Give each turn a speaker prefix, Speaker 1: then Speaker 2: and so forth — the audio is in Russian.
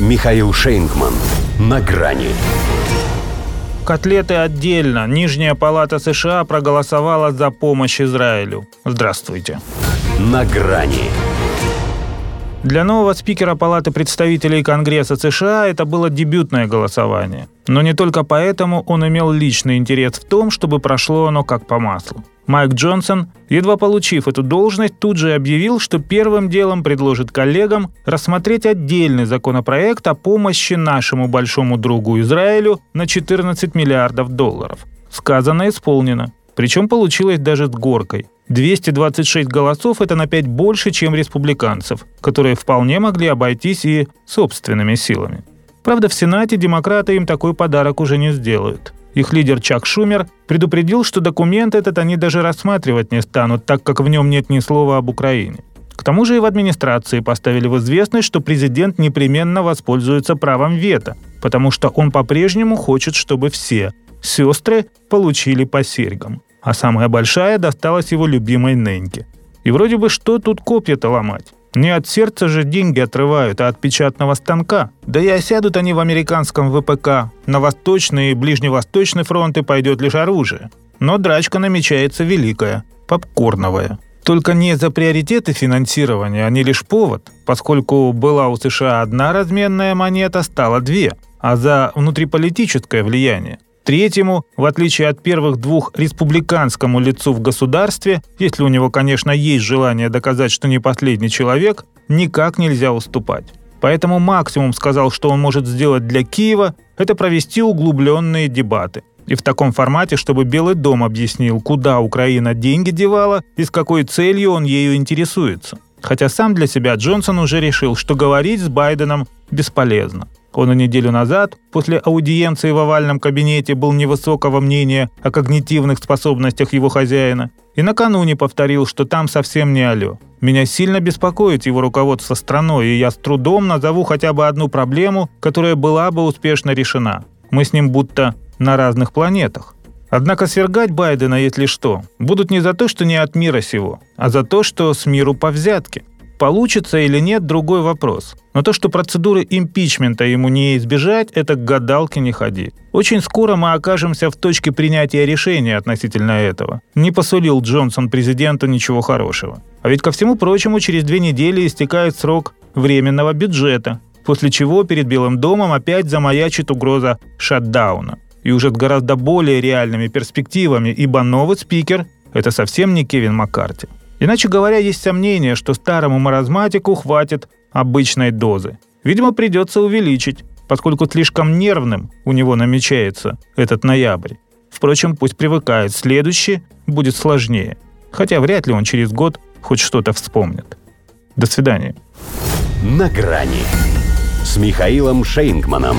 Speaker 1: Михаил Шейнгман. На грани.
Speaker 2: Котлеты отдельно. Нижняя палата США проголосовала за помощь Израилю. Здравствуйте.
Speaker 1: На грани.
Speaker 2: Для нового спикера Палаты представителей Конгресса США это было дебютное голосование. Но не только поэтому он имел личный интерес в том, чтобы прошло оно как по маслу. Майк Джонсон, едва получив эту должность, тут же объявил, что первым делом предложит коллегам рассмотреть отдельный законопроект о помощи нашему большому другу Израилю на 14 миллиардов долларов. Сказано исполнено. Причем получилось даже с горкой. 226 голосов – это на 5 больше, чем республиканцев, которые вполне могли обойтись и собственными силами. Правда, в Сенате демократы им такой подарок уже не сделают. Их лидер Чак Шумер предупредил, что документ этот они даже рассматривать не станут, так как в нем нет ни слова об Украине. К тому же и в администрации поставили в известность, что президент непременно воспользуется правом вето, потому что он по-прежнему хочет, чтобы все сестры получили по серьгам а самая большая досталась его любимой Неньке. И вроде бы что тут копья-то ломать? Не от сердца же деньги отрывают, а от печатного станка. Да и осядут они в американском ВПК. На восточный и ближневосточный фронты пойдет лишь оружие. Но драчка намечается великая, попкорновая. Только не за приоритеты финансирования, они лишь повод, поскольку была у США одна разменная монета, стало две, а за внутриполитическое влияние. Третьему, в отличие от первых двух, республиканскому лицу в государстве, если у него, конечно, есть желание доказать, что не последний человек, никак нельзя уступать. Поэтому максимум сказал, что он может сделать для Киева, это провести углубленные дебаты. И в таком формате, чтобы Белый дом объяснил, куда Украина деньги девала и с какой целью он ею интересуется. Хотя сам для себя Джонсон уже решил, что говорить с Байденом бесполезно. Он и неделю назад, после аудиенции в овальном кабинете, был невысокого мнения о когнитивных способностях его хозяина. И накануне повторил, что там совсем не алё. Меня сильно беспокоит его руководство страной, и я с трудом назову хотя бы одну проблему, которая была бы успешно решена. Мы с ним будто на разных планетах. Однако свергать Байдена, если что, будут не за то, что не от мира сего, а за то, что с миру по взятке – Получится или нет – другой вопрос. Но то, что процедуры импичмента ему не избежать, это к гадалке не ходи. Очень скоро мы окажемся в точке принятия решения относительно этого. Не посулил Джонсон президенту ничего хорошего. А ведь ко всему прочему, через две недели истекает срок временного бюджета, после чего перед Белым домом опять замаячит угроза шатдауна. И уже с гораздо более реальными перспективами, ибо новый спикер – это совсем не Кевин Маккарти. Иначе говоря, есть сомнение, что старому маразматику хватит обычной дозы. Видимо, придется увеличить, поскольку слишком нервным у него намечается этот ноябрь. Впрочем, пусть привыкает, следующий будет сложнее. Хотя вряд ли он через год хоть что-то вспомнит. До свидания.
Speaker 1: На грани с Михаилом Шейнгманом.